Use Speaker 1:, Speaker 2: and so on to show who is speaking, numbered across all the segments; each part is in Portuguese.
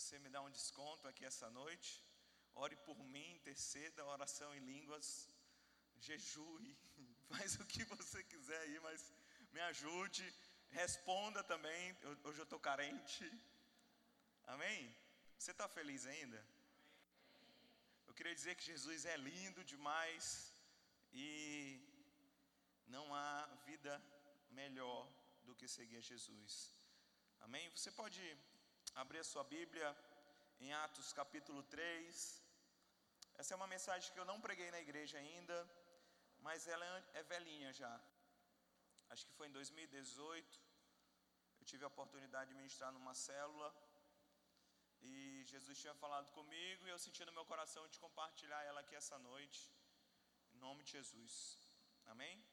Speaker 1: você me dá um desconto aqui essa noite. Ore por mim, interceda, oração em línguas, jejue, faz o que você quiser aí, mas me ajude, responda também. Hoje eu estou carente. Amém? Você está feliz ainda? Eu queria dizer que Jesus é lindo demais e não há vida melhor do que seguir Jesus. Amém? Você pode abrir a sua Bíblia em Atos capítulo 3. Essa é uma mensagem que eu não preguei na igreja ainda, mas ela é velhinha já. Acho que foi em 2018. Eu tive a oportunidade de ministrar numa célula. E Jesus tinha falado comigo e eu senti no meu coração de compartilhar ela aqui essa noite. Em nome de Jesus. Amém?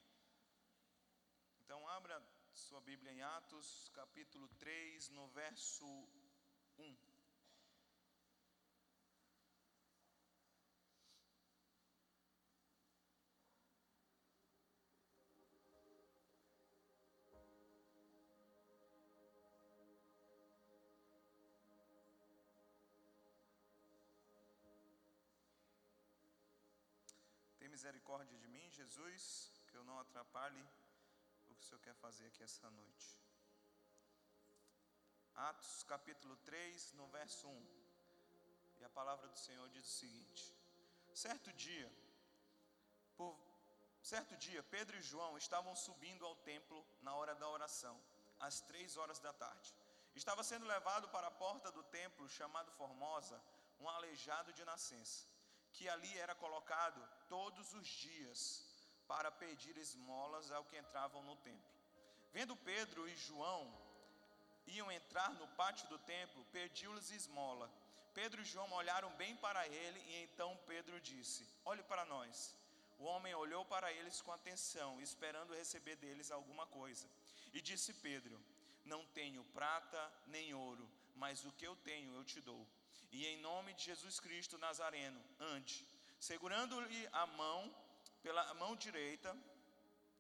Speaker 1: Então abra sua Bíblia em Atos, capítulo 3, no verso 1. Tem misericórdia de mim, Jesus, que eu não atrapalhe o que o Senhor quer fazer aqui essa noite. Atos capítulo 3, no verso 1. E a palavra do Senhor diz o seguinte: Certo dia, por certo dia, Pedro e João estavam subindo ao templo na hora da oração, às três horas da tarde. Estava sendo levado para a porta do templo chamado Formosa, um aleijado de nascença, que ali era colocado todos os dias para pedir esmolas ao que entravam no templo. Vendo Pedro e João iam entrar no pátio do templo, pediu-lhes esmola. Pedro e João olharam bem para ele e então Pedro disse: Olhe para nós. O homem olhou para eles com atenção, esperando receber deles alguma coisa. E disse Pedro: Não tenho prata nem ouro, mas o que eu tenho eu te dou. E em nome de Jesus Cristo Nazareno, ande. Segurando-lhe a mão pela mão direita,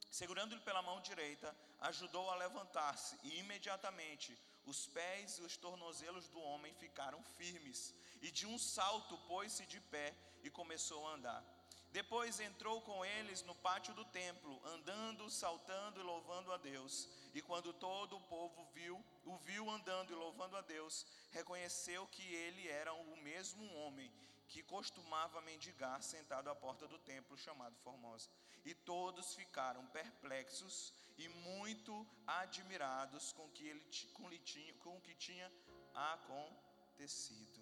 Speaker 1: Segurando-lhe pela mão direita, ajudou a levantar-se, e imediatamente os pés e os tornozelos do homem ficaram firmes, e de um salto pôs-se de pé e começou a andar. Depois entrou com eles no pátio do templo, andando, saltando e louvando a Deus. E quando todo o povo viu, o viu andando e louvando a Deus, reconheceu que ele era o mesmo homem que costumava mendigar sentado à porta do templo chamado Formosa. E todos ficaram perplexos e muito admirados com, que ele, com, tinha, com o que tinha acontecido.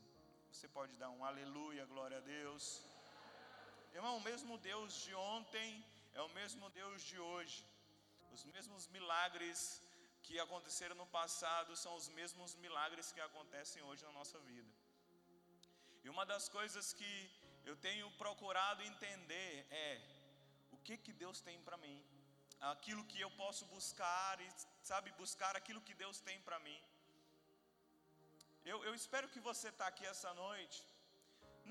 Speaker 1: Você pode dar um aleluia, glória a Deus. Irmão, o mesmo Deus de ontem é o mesmo Deus de hoje. Os mesmos milagres que aconteceram no passado são os mesmos milagres que acontecem hoje na nossa vida. E uma das coisas que eu tenho procurado entender é o que que Deus tem para mim, aquilo que eu posso buscar e sabe buscar aquilo que Deus tem para mim. Eu, eu, espero que você está aqui essa noite,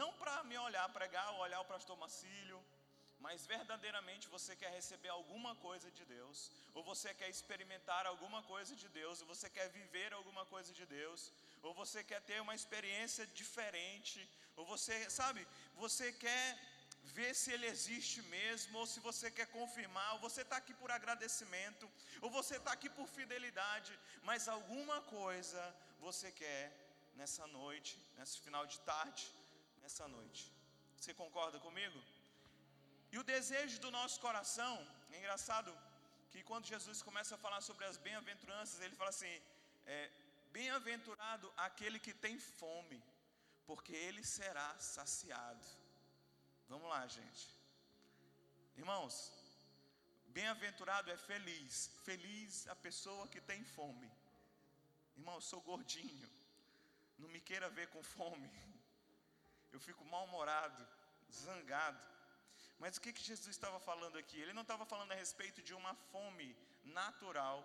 Speaker 1: não para me olhar pregar ou olhar o pastor Macílio, mas verdadeiramente você quer receber alguma coisa de Deus, ou você quer experimentar alguma coisa de Deus, ou você quer viver alguma coisa de Deus, ou você quer ter uma experiência diferente, ou você, sabe, você quer ver se ele existe mesmo, ou se você quer confirmar, ou você está aqui por agradecimento, ou você está aqui por fidelidade, mas alguma coisa você quer nessa noite, nesse final de tarde, nessa noite. Você concorda comigo? E o desejo do nosso coração, é engraçado que quando Jesus começa a falar sobre as bem-aventuranças, ele fala assim: é, Bem-aventurado aquele que tem fome, porque ele será saciado. Vamos lá, gente. Irmãos, bem-aventurado é feliz. Feliz a pessoa que tem fome. Irmão, eu sou gordinho. Não me queira ver com fome. Eu fico mal-humorado, zangado. Mas o que, que Jesus estava falando aqui? Ele não estava falando a respeito de uma fome natural,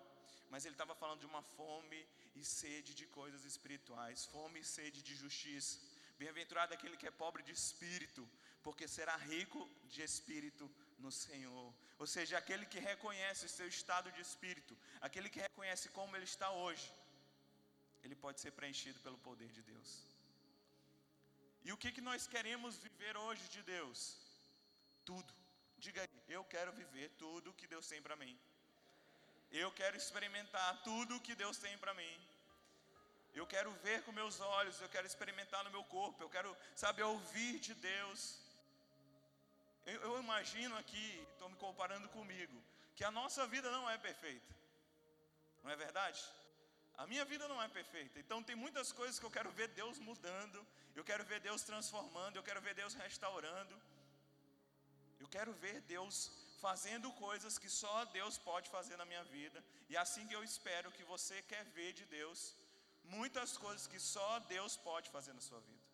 Speaker 1: mas ele estava falando de uma fome e sede de coisas espirituais, fome e sede de justiça. Bem-aventurado aquele que é pobre de espírito, porque será rico de espírito no Senhor. Ou seja, aquele que reconhece o seu estado de espírito, aquele que reconhece como ele está hoje, ele pode ser preenchido pelo poder de Deus. E o que, que nós queremos viver hoje de Deus? Tudo. Diga aí, eu quero viver tudo que Deus tem para mim. Eu quero experimentar tudo que Deus tem para mim. Eu quero ver com meus olhos, eu quero experimentar no meu corpo, eu quero, sabe, ouvir de Deus. Eu, eu imagino aqui, estou me comparando comigo, que a nossa vida não é perfeita, não é verdade? A minha vida não é perfeita, então tem muitas coisas que eu quero ver Deus mudando, eu quero ver Deus transformando, eu quero ver Deus restaurando, eu quero ver Deus fazendo coisas que só Deus pode fazer na minha vida, e assim que eu espero que você quer ver de Deus, muitas coisas que só Deus pode fazer na sua vida.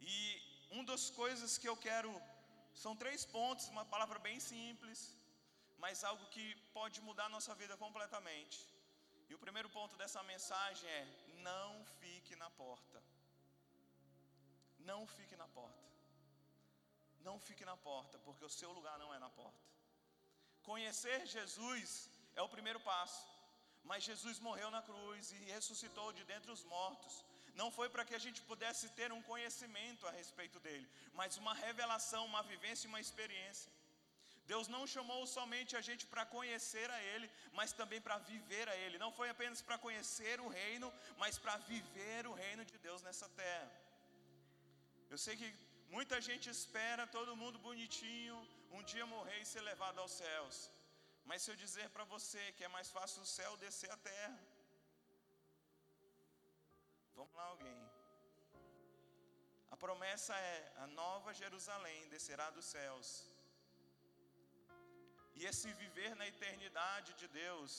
Speaker 1: E uma das coisas que eu quero, são três pontos, uma palavra bem simples, mas algo que pode mudar a nossa vida completamente. E o primeiro ponto dessa mensagem é: não fique na porta. Não fique na porta. Não fique na porta, porque o seu lugar não é na porta. Conhecer Jesus é o primeiro passo. Mas Jesus morreu na cruz e ressuscitou de dentre os mortos. Não foi para que a gente pudesse ter um conhecimento a respeito dele, mas uma revelação, uma vivência e uma experiência. Deus não chamou somente a gente para conhecer a Ele, mas também para viver a Ele. Não foi apenas para conhecer o reino, mas para viver o reino de Deus nessa terra. Eu sei que muita gente espera todo mundo bonitinho, um dia morrer e ser levado aos céus. Mas se eu dizer para você que é mais fácil o céu descer a terra, vamos lá, alguém. A promessa é: a nova Jerusalém descerá dos céus. E esse viver na eternidade de Deus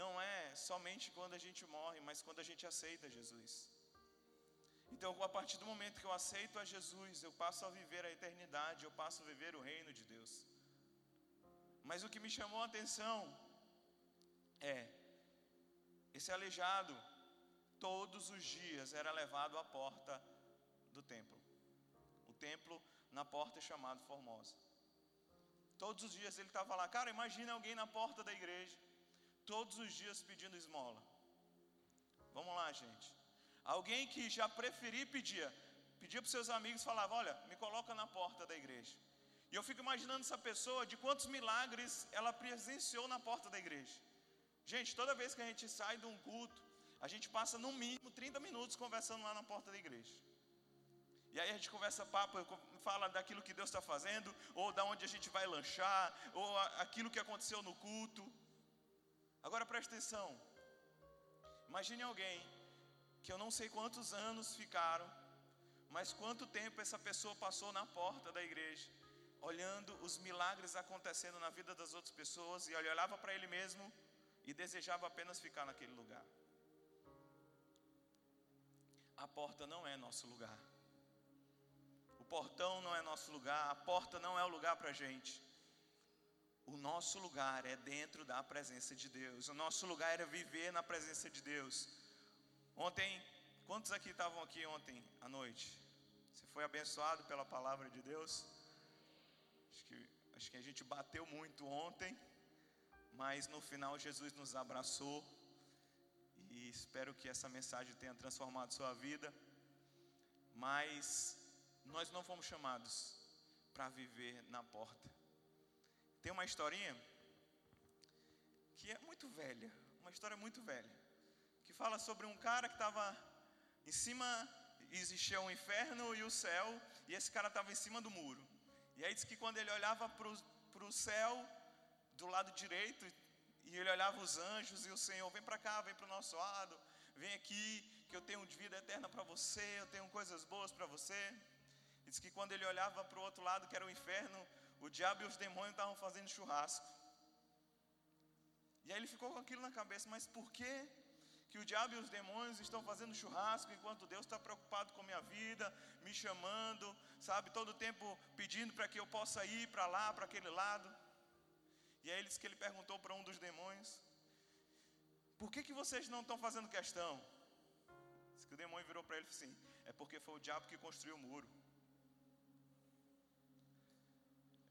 Speaker 1: não é somente quando a gente morre, mas quando a gente aceita Jesus. Então, a partir do momento que eu aceito a Jesus, eu passo a viver a eternidade, eu passo a viver o reino de Deus. Mas o que me chamou a atenção é esse aleijado todos os dias era levado à porta do templo. O templo na porta é chamado Formosa. Todos os dias ele estava lá. Cara, imagine alguém na porta da igreja, todos os dias pedindo esmola. Vamos lá, gente. Alguém que já preferia pedia, pedia para seus amigos, falava: Olha, me coloca na porta da igreja. E eu fico imaginando essa pessoa de quantos milagres ela presenciou na porta da igreja. Gente, toda vez que a gente sai de um culto, a gente passa no mínimo 30 minutos conversando lá na porta da igreja. E aí a gente conversa papo, fala daquilo que Deus está fazendo, ou da onde a gente vai lanchar, ou aquilo que aconteceu no culto. Agora preste atenção. Imagine alguém que eu não sei quantos anos ficaram, mas quanto tempo essa pessoa passou na porta da igreja, olhando os milagres acontecendo na vida das outras pessoas, e olhava para ele mesmo e desejava apenas ficar naquele lugar. A porta não é nosso lugar portão não é nosso lugar, a porta não é o lugar para a gente. O nosso lugar é dentro da presença de Deus. O nosso lugar é viver na presença de Deus. Ontem, quantos aqui estavam aqui ontem à noite? Você foi abençoado pela palavra de Deus? Acho que, acho que a gente bateu muito ontem, mas no final Jesus nos abraçou. E espero que essa mensagem tenha transformado sua vida. Mas nós não fomos chamados para viver na porta. Tem uma historinha que é muito velha, uma história muito velha, que fala sobre um cara que estava em cima, existia o um inferno e o céu, e esse cara estava em cima do muro. E aí diz que quando ele olhava para o céu, do lado direito, e ele olhava os anjos e o Senhor, vem para cá, vem para o nosso lado, vem aqui, que eu tenho vida eterna para você, eu tenho coisas boas para você. Diz que quando ele olhava para o outro lado, que era o inferno, o diabo e os demônios estavam fazendo churrasco. E aí ele ficou com aquilo na cabeça, mas por que que o diabo e os demônios estão fazendo churrasco enquanto Deus está preocupado com minha vida, me chamando, sabe, todo tempo pedindo para que eu possa ir para lá, para aquele lado. E aí ele disse que ele perguntou para um dos demônios: Por que, que vocês não estão fazendo questão? Diz que o demônio virou para ele assim: É porque foi o diabo que construiu o muro.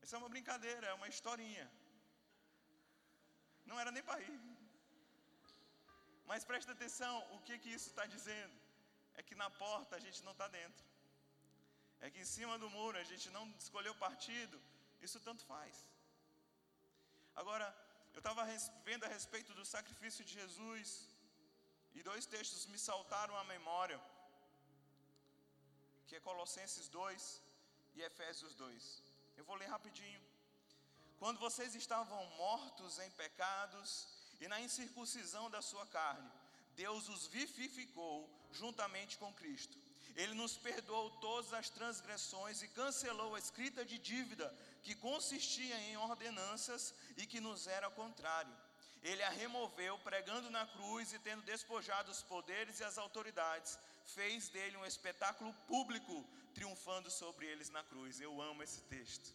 Speaker 1: Isso é uma brincadeira, é uma historinha. Não era nem para rir. Mas presta atenção, o que que isso está dizendo? é que na porta a gente não está dentro. É que em cima do muro a gente não escolheu partido. Isso tanto faz. Agora, eu estava vendo a respeito do sacrifício de Jesus. E dois textos me saltaram à memória. Que é Colossenses 2 e Efésios 2. Eu vou ler rapidinho. Quando vocês estavam mortos em pecados e na incircuncisão da sua carne, Deus os vivificou juntamente com Cristo. Ele nos perdoou todas as transgressões e cancelou a escrita de dívida que consistia em ordenanças e que nos era contrário. Ele a removeu, pregando na cruz e tendo despojado os poderes e as autoridades, fez dele um espetáculo público, triunfando sobre eles na cruz. Eu amo esse texto.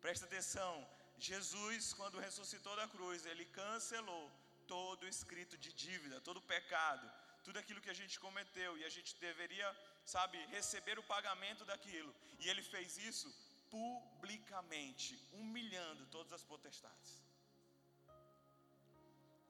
Speaker 1: Presta atenção, Jesus, quando ressuscitou da cruz, ele cancelou todo escrito de dívida, todo pecado, tudo aquilo que a gente cometeu e a gente deveria, sabe, receber o pagamento daquilo. E ele fez isso publicamente, humilhando todas as potestades.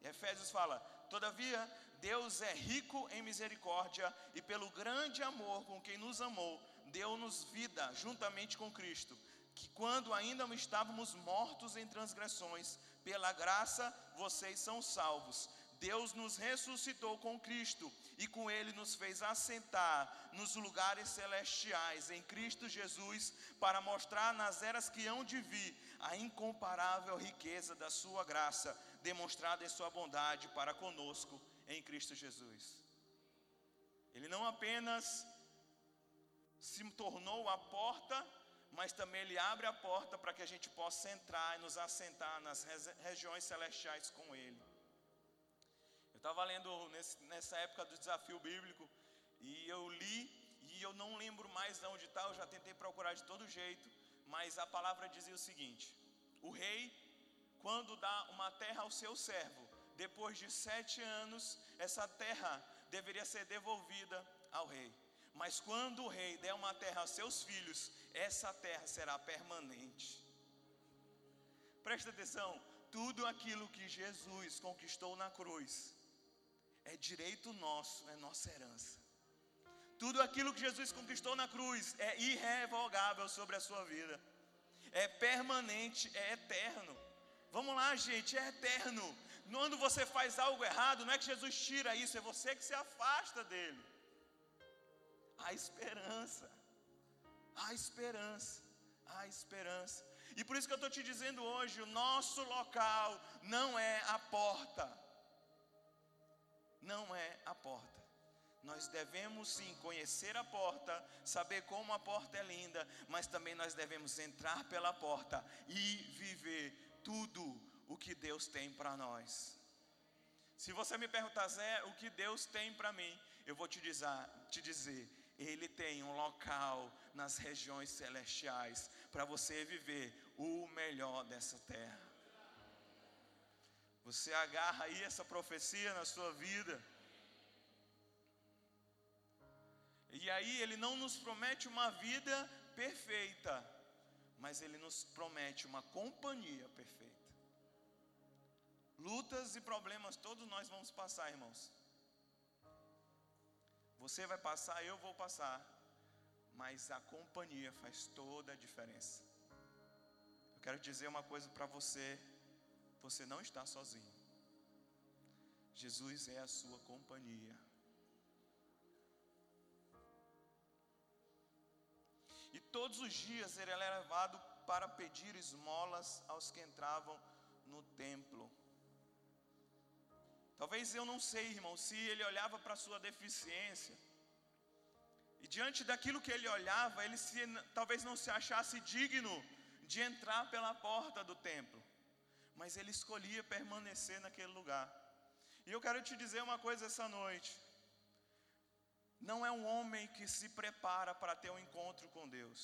Speaker 1: E Efésios fala: Todavia, Deus é rico em misericórdia e pelo grande amor com quem nos amou, deu-nos vida juntamente com Cristo, que quando ainda estávamos mortos em transgressões, pela graça vocês são salvos. Deus nos ressuscitou com Cristo e com Ele nos fez assentar nos lugares celestiais em Cristo Jesus, para mostrar nas eras que hão de vir a incomparável riqueza da Sua graça, demonstrada em Sua bondade para conosco em Cristo Jesus. Ele não apenas se tornou a porta, mas também Ele abre a porta para que a gente possa entrar e nos assentar nas regiões celestiais com Ele. Eu estava lendo nesse, nessa época do desafio bíblico e eu li e eu não lembro mais de onde está, eu já tentei procurar de todo jeito, mas a palavra dizia o seguinte: o rei, quando dá uma terra ao seu servo, depois de sete anos, essa terra deveria ser devolvida ao rei. Mas quando o rei der uma terra aos seus filhos, essa terra será permanente. Presta atenção, tudo aquilo que Jesus conquistou na cruz, é direito nosso, é nossa herança. Tudo aquilo que Jesus conquistou na cruz é irrevogável sobre a sua vida, é permanente, é eterno. Vamos lá, gente, é eterno. Quando você faz algo errado, não é que Jesus tira isso, é você que se afasta dele. Há esperança, há esperança, há esperança. E por isso que eu estou te dizendo hoje: o nosso local não é a porta não é a porta. Nós devemos sim conhecer a porta, saber como a porta é linda, mas também nós devemos entrar pela porta e viver tudo o que Deus tem para nós. Se você me perguntar, Zé, o que Deus tem para mim, eu vou te dizer, te dizer, Ele tem um local nas regiões celestiais para você viver o melhor dessa terra. Você agarra aí essa profecia na sua vida. E aí ele não nos promete uma vida perfeita, mas ele nos promete uma companhia perfeita. Lutas e problemas todos nós vamos passar, irmãos. Você vai passar, eu vou passar, mas a companhia faz toda a diferença. Eu quero dizer uma coisa para você você não está sozinho. Jesus é a sua companhia. E todos os dias ele era levado para pedir esmolas aos que entravam no templo. Talvez eu não sei, irmão, se ele olhava para a sua deficiência. E diante daquilo que ele olhava, ele se, talvez não se achasse digno de entrar pela porta do templo mas ele escolhia permanecer naquele lugar. E eu quero te dizer uma coisa essa noite. Não é um homem que se prepara para ter um encontro com Deus.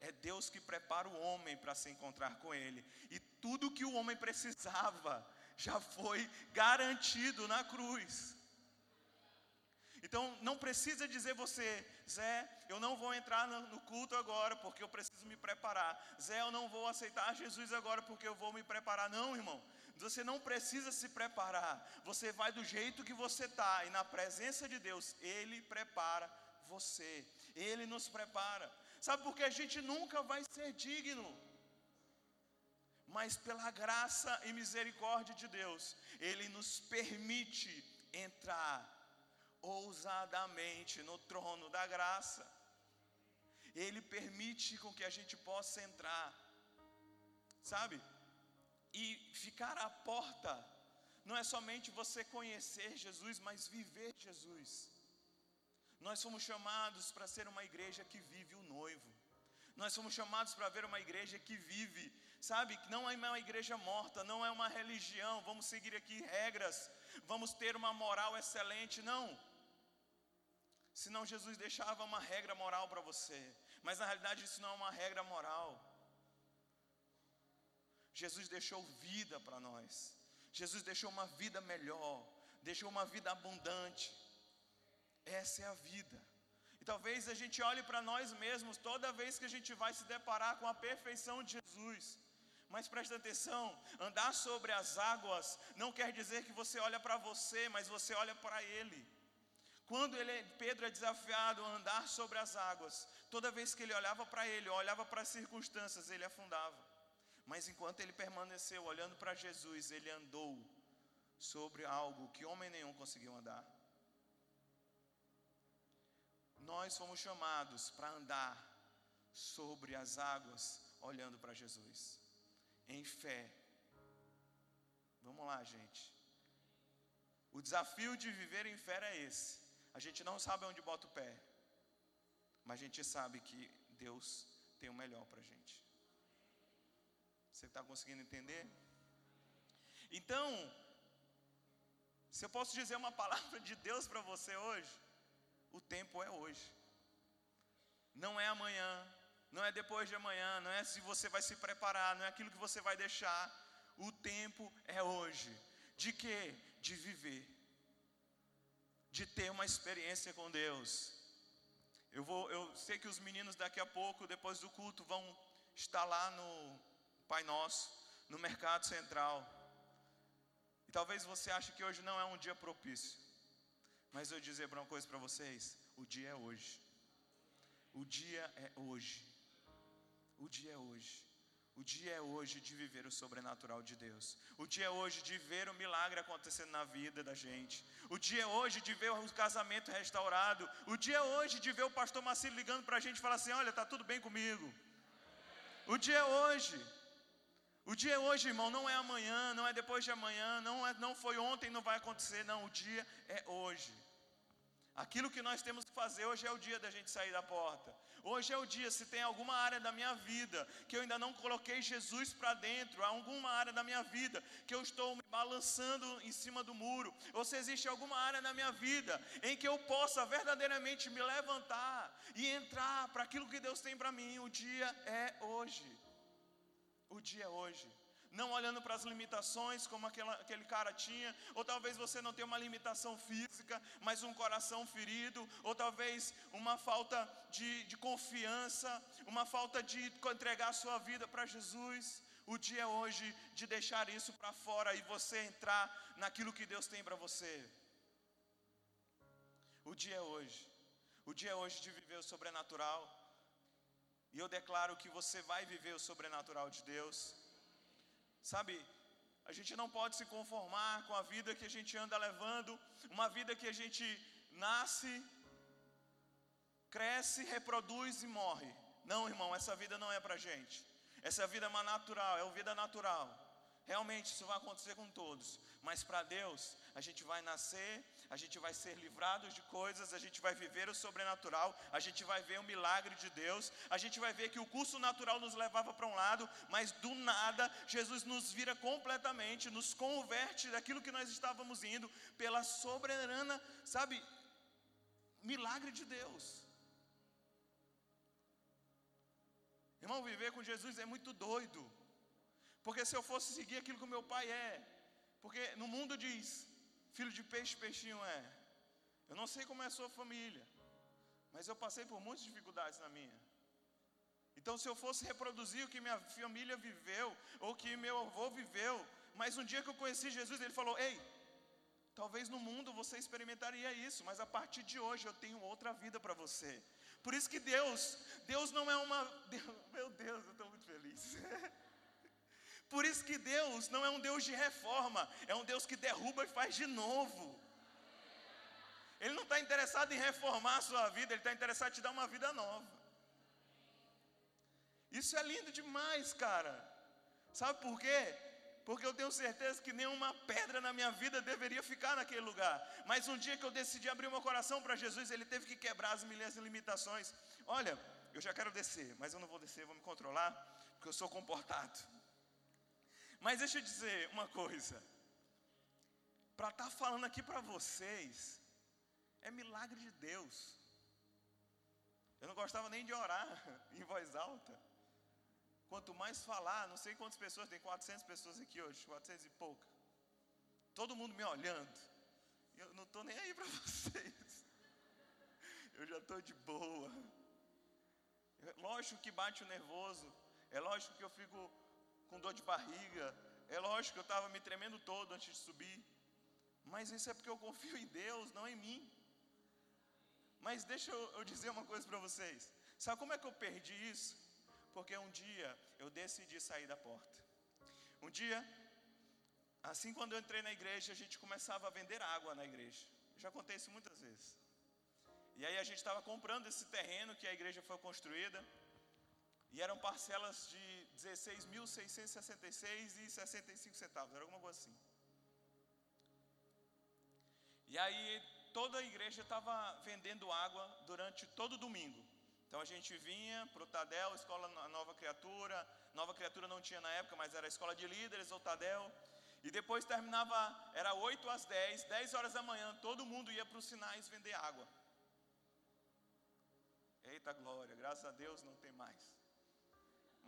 Speaker 1: É Deus que prepara o homem para se encontrar com Ele. E tudo que o homem precisava já foi garantido na cruz. Então não precisa dizer você, Zé, eu não vou entrar no culto agora porque eu preciso me preparar. Zé, eu não vou aceitar Jesus agora porque eu vou me preparar. Não, irmão. Você não precisa se preparar. Você vai do jeito que você está e na presença de Deus, Ele prepara você. Ele nos prepara. Sabe por que a gente nunca vai ser digno? Mas pela graça e misericórdia de Deus, Ele nos permite entrar ousadamente no trono da graça. Ele permite com que a gente possa entrar, sabe? E ficar à porta não é somente você conhecer Jesus, mas viver Jesus. Nós fomos chamados para ser uma igreja que vive o noivo. Nós fomos chamados para ver uma igreja que vive, sabe? Que não é uma igreja morta, não é uma religião. Vamos seguir aqui regras, vamos ter uma moral excelente, não. Senão Jesus deixava uma regra moral para você, mas na realidade isso não é uma regra moral. Jesus deixou vida para nós. Jesus deixou uma vida melhor, deixou uma vida abundante. Essa é a vida. E talvez a gente olhe para nós mesmos toda vez que a gente vai se deparar com a perfeição de Jesus. Mas preste atenção, andar sobre as águas não quer dizer que você olha para você, mas você olha para Ele. Quando ele, Pedro é desafiado a andar sobre as águas, toda vez que ele olhava para ele, olhava para as circunstâncias, ele afundava. Mas enquanto ele permaneceu olhando para Jesus, ele andou sobre algo que homem nenhum conseguiu andar. Nós fomos chamados para andar sobre as águas, olhando para Jesus, em fé. Vamos lá, gente. O desafio de viver em fé é esse. A gente não sabe onde bota o pé, mas a gente sabe que Deus tem o melhor para a gente. Você está conseguindo entender? Então, se eu posso dizer uma palavra de Deus para você hoje, o tempo é hoje, não é amanhã, não é depois de amanhã, não é se você vai se preparar, não é aquilo que você vai deixar. O tempo é hoje. De quê? De viver de ter uma experiência com Deus. Eu vou, eu sei que os meninos daqui a pouco, depois do culto, vão estar lá no Pai Nosso, no Mercado Central. E talvez você ache que hoje não é um dia propício. Mas eu dizer uma coisa para vocês: o dia é hoje. O dia é hoje. O dia é hoje. O dia é hoje de viver o sobrenatural de Deus. O dia é hoje de ver o milagre acontecendo na vida da gente. O dia é hoje de ver o casamento restaurado. O dia é hoje de ver o pastor Marcelo ligando para a gente e falar assim: Olha, está tudo bem comigo. O dia é hoje. O dia é hoje, irmão, não é amanhã, não é depois de amanhã, não, é, não foi ontem, não vai acontecer, não. O dia é hoje. Aquilo que nós temos que fazer hoje é o dia da gente sair da porta. Hoje é o dia, se tem alguma área da minha vida que eu ainda não coloquei Jesus para dentro, alguma área da minha vida que eu estou me balançando em cima do muro, ou se existe alguma área na minha vida em que eu possa verdadeiramente me levantar e entrar para aquilo que Deus tem para mim, o dia é hoje. O dia é hoje não olhando para as limitações como aquela, aquele cara tinha, ou talvez você não tenha uma limitação física, mas um coração ferido, ou talvez uma falta de, de confiança, uma falta de entregar a sua vida para Jesus. O dia é hoje de deixar isso para fora e você entrar naquilo que Deus tem para você. O dia é hoje. O dia é hoje de viver o sobrenatural. E eu declaro que você vai viver o sobrenatural de Deus. Sabe, a gente não pode se conformar com a vida que a gente anda levando, uma vida que a gente nasce, cresce, reproduz e morre. Não, irmão, essa vida não é para gente. Essa vida é uma natural, é uma vida natural. Realmente isso vai acontecer com todos, mas para Deus, a gente vai nascer, a gente vai ser livrado de coisas, a gente vai viver o sobrenatural, a gente vai ver o milagre de Deus, a gente vai ver que o curso natural nos levava para um lado, mas do nada Jesus nos vira completamente, nos converte daquilo que nós estávamos indo pela soberana, sabe, milagre de Deus. Irmão, viver com Jesus é muito doido. Porque se eu fosse seguir aquilo que meu pai é, porque no mundo diz, filho de peixe, peixinho é. Eu não sei como é a sua família, mas eu passei por muitas dificuldades na minha. Então, se eu fosse reproduzir o que minha família viveu, ou que meu avô viveu, mas um dia que eu conheci Jesus, ele falou: Ei, talvez no mundo você experimentaria isso, mas a partir de hoje eu tenho outra vida para você. Por isso que Deus, Deus não é uma. Deus, meu Deus, eu estou muito feliz. Por isso que Deus não é um Deus de reforma, é um Deus que derruba e faz de novo. Ele não está interessado em reformar a sua vida, Ele está interessado em te dar uma vida nova. Isso é lindo demais, cara. Sabe por quê? Porque eu tenho certeza que nenhuma pedra na minha vida deveria ficar naquele lugar. Mas um dia que eu decidi abrir meu coração para Jesus, Ele teve que quebrar as minhas limitações. Olha, eu já quero descer, mas eu não vou descer, vou me controlar, porque eu sou comportado. Mas deixa eu dizer uma coisa. Para estar tá falando aqui para vocês, é milagre de Deus. Eu não gostava nem de orar em voz alta. Quanto mais falar, não sei quantas pessoas, tem 400 pessoas aqui hoje, 400 e pouca. Todo mundo me olhando. Eu não estou nem aí para vocês. Eu já estou de boa. É lógico que bate o nervoso. É lógico que eu fico com dor de barriga. É lógico que eu estava me tremendo todo antes de subir. Mas isso é porque eu confio em Deus, não em mim. Mas deixa eu, dizer uma coisa para vocês. Sabe como é que eu perdi isso? Porque um dia eu decidi sair da porta. Um dia, assim quando eu entrei na igreja, a gente começava a vender água na igreja. Já contei isso muitas vezes. E aí a gente estava comprando esse terreno que a igreja foi construída. E eram parcelas de 16.666 e 65 centavos, era alguma coisa assim. E aí toda a igreja estava vendendo água durante todo domingo. Então a gente vinha para o Tadel, escola Nova Criatura. Nova Criatura não tinha na época, mas era a escola de líderes, ou Tadel. E depois terminava, era 8 às 10, 10 horas da manhã, todo mundo ia para os sinais vender água. Eita glória, graças a Deus não tem mais.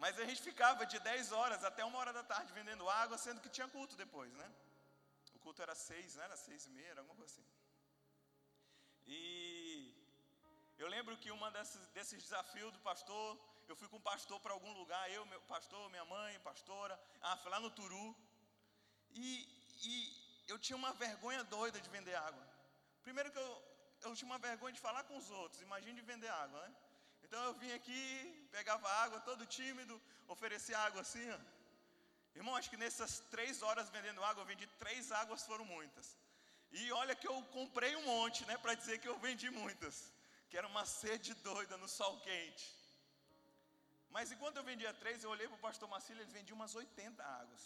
Speaker 1: Mas a gente ficava de 10 horas até uma hora da tarde vendendo água, sendo que tinha culto depois, né? O culto era 6, né? Era 6 e meia, alguma coisa assim. E eu lembro que uma desses, desafios do pastor, eu fui com um pastor para algum lugar, eu, meu pastor, minha mãe, pastora, ah, foi lá no Turu. E, e eu tinha uma vergonha doida de vender água. Primeiro que eu, eu tinha uma vergonha de falar com os outros, imagine de vender água, né? Então eu vim aqui, pegava água, todo tímido, oferecia água assim, ó. Irmão, acho que nessas três horas vendendo água, eu vendi três águas, foram muitas. E olha que eu comprei um monte, né, para dizer que eu vendi muitas. Que era uma sede doida no sol quente. Mas enquanto eu vendia três, eu olhei para o pastor Marcílio, ele vendia umas 80 águas.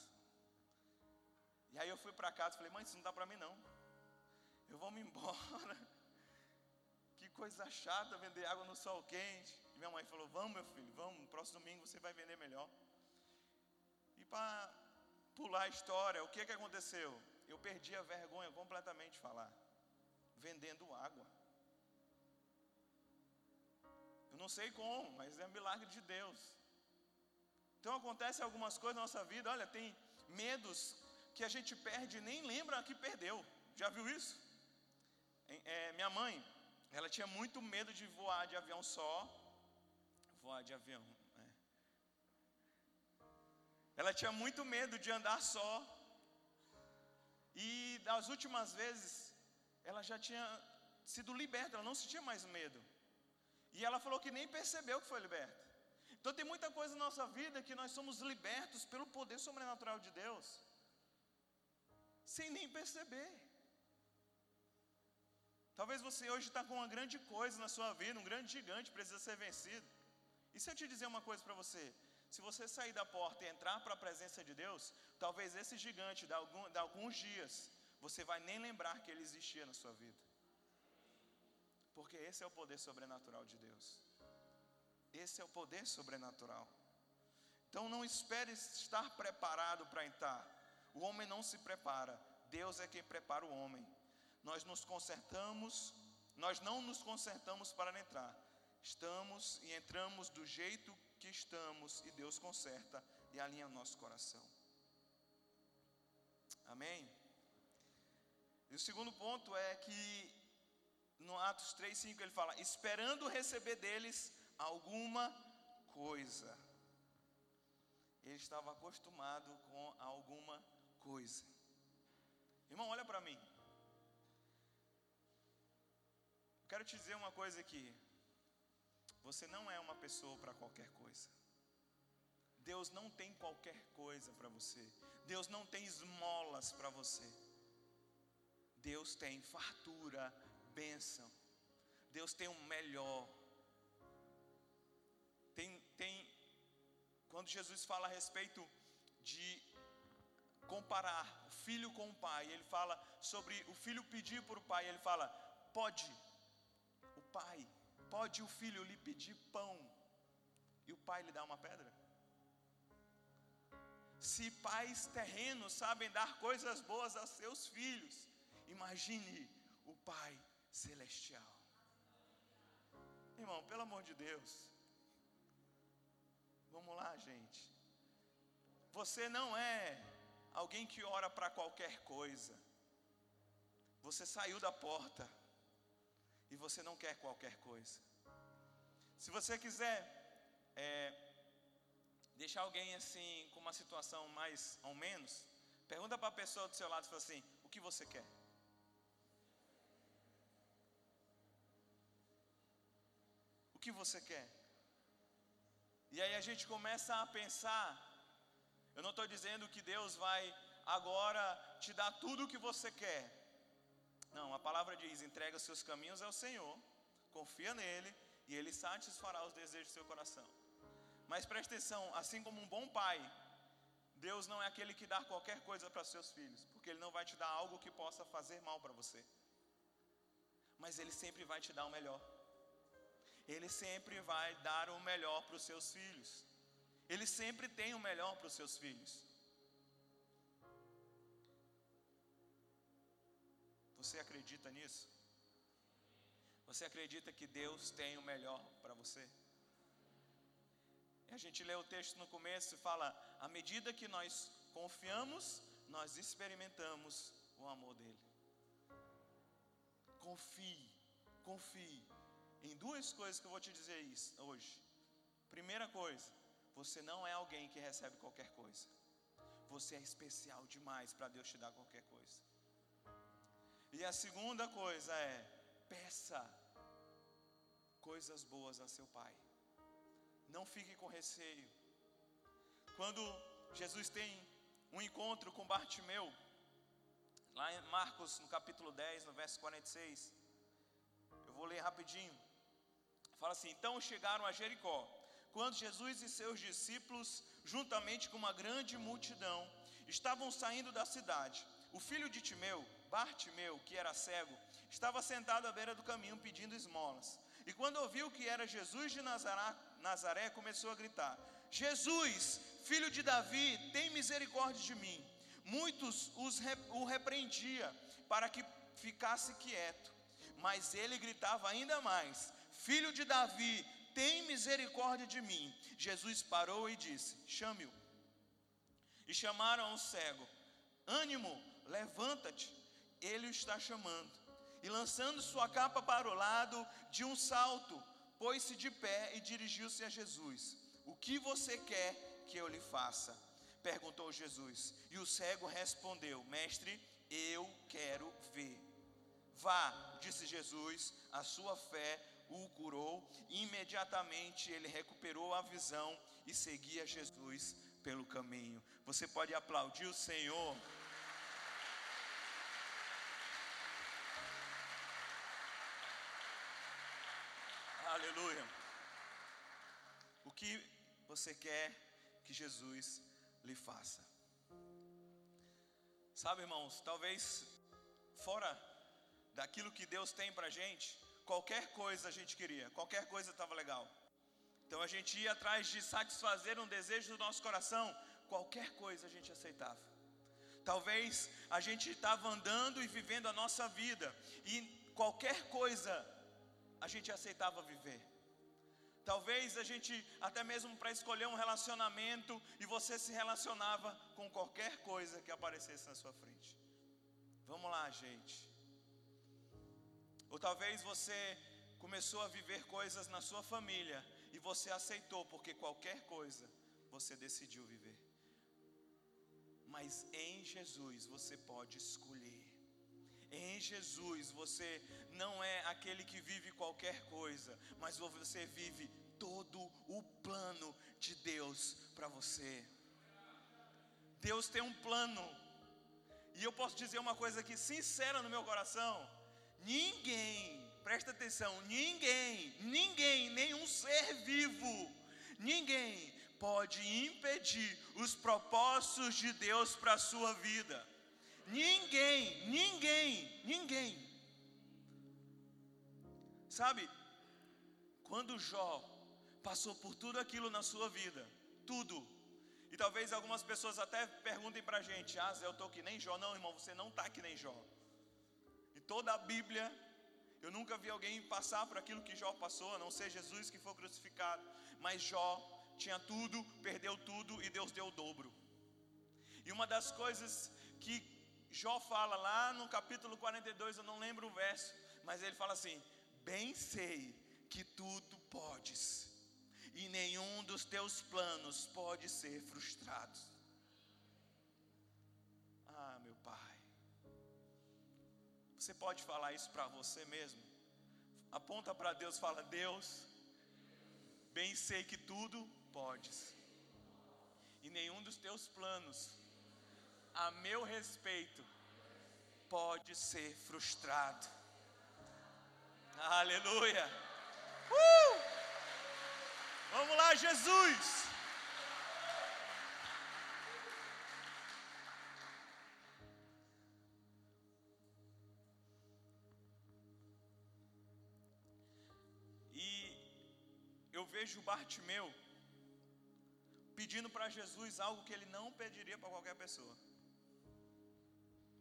Speaker 1: E aí eu fui para casa e falei, mãe, isso não dá para mim não. Eu vou me embora. Coisa chata vender água no sol quente. E minha mãe falou, vamos meu filho, vamos, próximo domingo você vai vender melhor. E para pular a história, o que, que aconteceu? eu perdi a vergonha completamente de falar, vendendo água. Eu não sei como, mas é um milagre de Deus. Então acontece algumas coisas na nossa vida, olha, tem medos que a gente perde e nem lembra que perdeu. Já viu isso? É, minha mãe, ela tinha muito medo de voar de avião só. Voar de avião. É. Ela tinha muito medo de andar só. E das últimas vezes, ela já tinha sido liberta, ela não sentia mais medo. E ela falou que nem percebeu que foi liberta. Então tem muita coisa na nossa vida que nós somos libertos pelo poder sobrenatural de Deus, sem nem perceber. Talvez você hoje está com uma grande coisa na sua vida, um grande gigante precisa ser vencido. E se eu te dizer uma coisa para você, se você sair da porta e entrar para a presença de Deus, talvez esse gigante, algum, de alguns dias, você vai nem lembrar que ele existia na sua vida. Porque esse é o poder sobrenatural de Deus. Esse é o poder sobrenatural. Então não espere estar preparado para entrar. O homem não se prepara, Deus é quem prepara o homem. Nós nos consertamos, nós não nos consertamos para entrar. Estamos e entramos do jeito que estamos e Deus conserta e alinha o nosso coração. Amém? E o segundo ponto é que no Atos 3:5 ele fala: "Esperando receber deles alguma coisa". Ele estava acostumado com alguma coisa. Irmão, olha para mim. Quero te dizer uma coisa aqui. Você não é uma pessoa para qualquer coisa. Deus não tem qualquer coisa para você. Deus não tem esmolas para você. Deus tem fartura, bênção. Deus tem o melhor. Tem, tem, quando Jesus fala a respeito de comparar o filho com o pai, ele fala sobre o filho pedir para o pai, ele fala: pode pai, pode o filho lhe pedir pão, e o pai lhe dá uma pedra? Se pais terrenos sabem dar coisas boas a seus filhos, imagine o Pai Celestial. Irmão, pelo amor de Deus, vamos lá, gente. Você não é alguém que ora para qualquer coisa. Você saiu da porta e você não quer qualquer coisa. Se você quiser é, deixar alguém assim com uma situação mais ou menos, pergunta para a pessoa do seu lado e fala assim: o que você quer? O que você quer? E aí a gente começa a pensar. Eu não estou dizendo que Deus vai agora te dar tudo o que você quer. Não, a palavra diz: entrega os seus caminhos ao Senhor, confia nele e ele satisfará os desejos do seu coração. Mas preste atenção, assim como um bom pai, Deus não é aquele que dá qualquer coisa para seus filhos, porque Ele não vai te dar algo que possa fazer mal para você. Mas Ele sempre vai te dar o melhor. Ele sempre vai dar o melhor para os seus filhos. Ele sempre tem o melhor para os seus filhos. Você acredita nisso? Você acredita que Deus tem o melhor para você? A gente lê o texto no começo e fala: à medida que nós confiamos, nós experimentamos o amor dele. Confie, confie em duas coisas que eu vou te dizer isso hoje. Primeira coisa, você não é alguém que recebe qualquer coisa. Você é especial demais para Deus te dar qualquer coisa. E a segunda coisa é: peça coisas boas a seu Pai. Não fique com receio. Quando Jesus tem um encontro com Bartimeu, lá em Marcos, no capítulo 10, no verso 46, eu vou ler rapidinho. Fala assim: Então chegaram a Jericó. Quando Jesus e seus discípulos, juntamente com uma grande multidão, estavam saindo da cidade, o filho de Timeu, Bartimeu, que era cego, estava sentado à beira do caminho pedindo esmolas. E quando ouviu que era Jesus de Nazaré, Nazaré, começou a gritar: Jesus, filho de Davi, tem misericórdia de mim. Muitos os, o repreendia para que ficasse quieto, mas ele gritava ainda mais: Filho de Davi, tem misericórdia de mim. Jesus parou e disse: Chame-o. E chamaram o cego: Ânimo, levanta-te, ele o está chamando. E lançando sua capa para o lado, de um salto, pôs-se de pé e dirigiu-se a Jesus. O que você quer que eu lhe faça? Perguntou Jesus. E o cego respondeu: Mestre, eu quero ver. Vá, disse Jesus, a sua fé o curou. Imediatamente ele recuperou a visão e seguia Jesus pelo caminho. Você pode aplaudir o Senhor. Aleluia. O que você quer que Jesus lhe faça? Sabe, irmãos, talvez fora daquilo que Deus tem para gente, qualquer coisa a gente queria, qualquer coisa estava legal. Então a gente ia atrás de satisfazer um desejo do nosso coração, qualquer coisa a gente aceitava. Talvez a gente estava andando e vivendo a nossa vida, e qualquer coisa a gente aceitava viver. Talvez a gente, até mesmo para escolher um relacionamento, e você se relacionava com qualquer coisa que aparecesse na sua frente. Vamos lá, gente. Ou talvez você começou a viver coisas na sua família e você aceitou, porque qualquer coisa você decidiu viver. Mas em Jesus você pode escolher. Em Jesus você não é aquele que vive qualquer coisa, mas você vive todo o plano de Deus para você. Deus tem um plano. E eu posso dizer uma coisa aqui sincera no meu coração: ninguém, presta atenção, ninguém, ninguém, nenhum ser vivo, ninguém pode impedir os propósitos de Deus para a sua vida. Ninguém, ninguém, ninguém. Sabe, quando Jó passou por tudo aquilo na sua vida, tudo, e talvez algumas pessoas até perguntem para a gente: Ah, Zé, eu estou que nem Jó. Não, irmão, você não está que nem Jó. Em toda a Bíblia, eu nunca vi alguém passar por aquilo que Jó passou, a não ser Jesus que foi crucificado. Mas Jó tinha tudo, perdeu tudo e Deus deu o dobro. E uma das coisas que Jó fala lá no capítulo 42, eu não lembro o verso, mas ele fala assim: Bem sei que tudo podes, e nenhum dos teus planos pode ser frustrado. Ah, meu Pai, você pode falar isso para você mesmo? Aponta para Deus, fala: Deus, bem sei que tudo podes, e nenhum dos teus planos, a meu respeito, pode ser frustrado. Aleluia! Uh! Vamos lá, Jesus! E eu vejo Bartimeu pedindo para Jesus algo que ele não pediria para qualquer pessoa.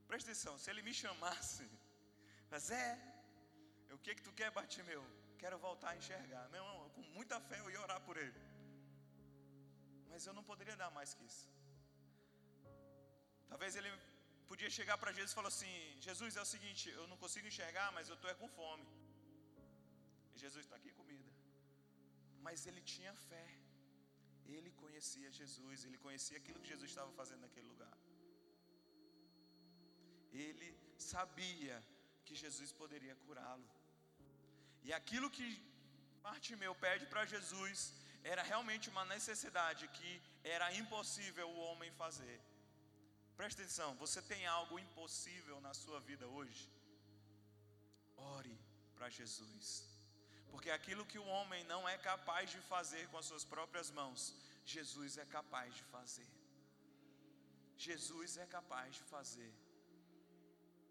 Speaker 1: Presta atenção, se ele me chamasse, mas é, o que que tu quer, Bartimeu? Quero voltar a enxergar. Meu irmão, com muita fé eu ia orar por ele. Mas eu não poderia dar mais que isso. Talvez ele podia chegar para Jesus e falar assim: Jesus, é o seguinte, eu não consigo enxergar, mas eu estou é com fome. E Jesus está aqui comida. Mas ele tinha fé. Ele conhecia Jesus, ele conhecia aquilo que Jesus estava fazendo naquele lugar. Ele sabia que Jesus poderia curá-lo. E aquilo que Bartimeu pede para Jesus era realmente uma necessidade que era impossível o homem fazer. Preste atenção, você tem algo impossível na sua vida hoje? Ore para Jesus. Porque aquilo que o homem não é capaz de fazer com as suas próprias mãos, Jesus é capaz de fazer. Jesus é capaz de fazer.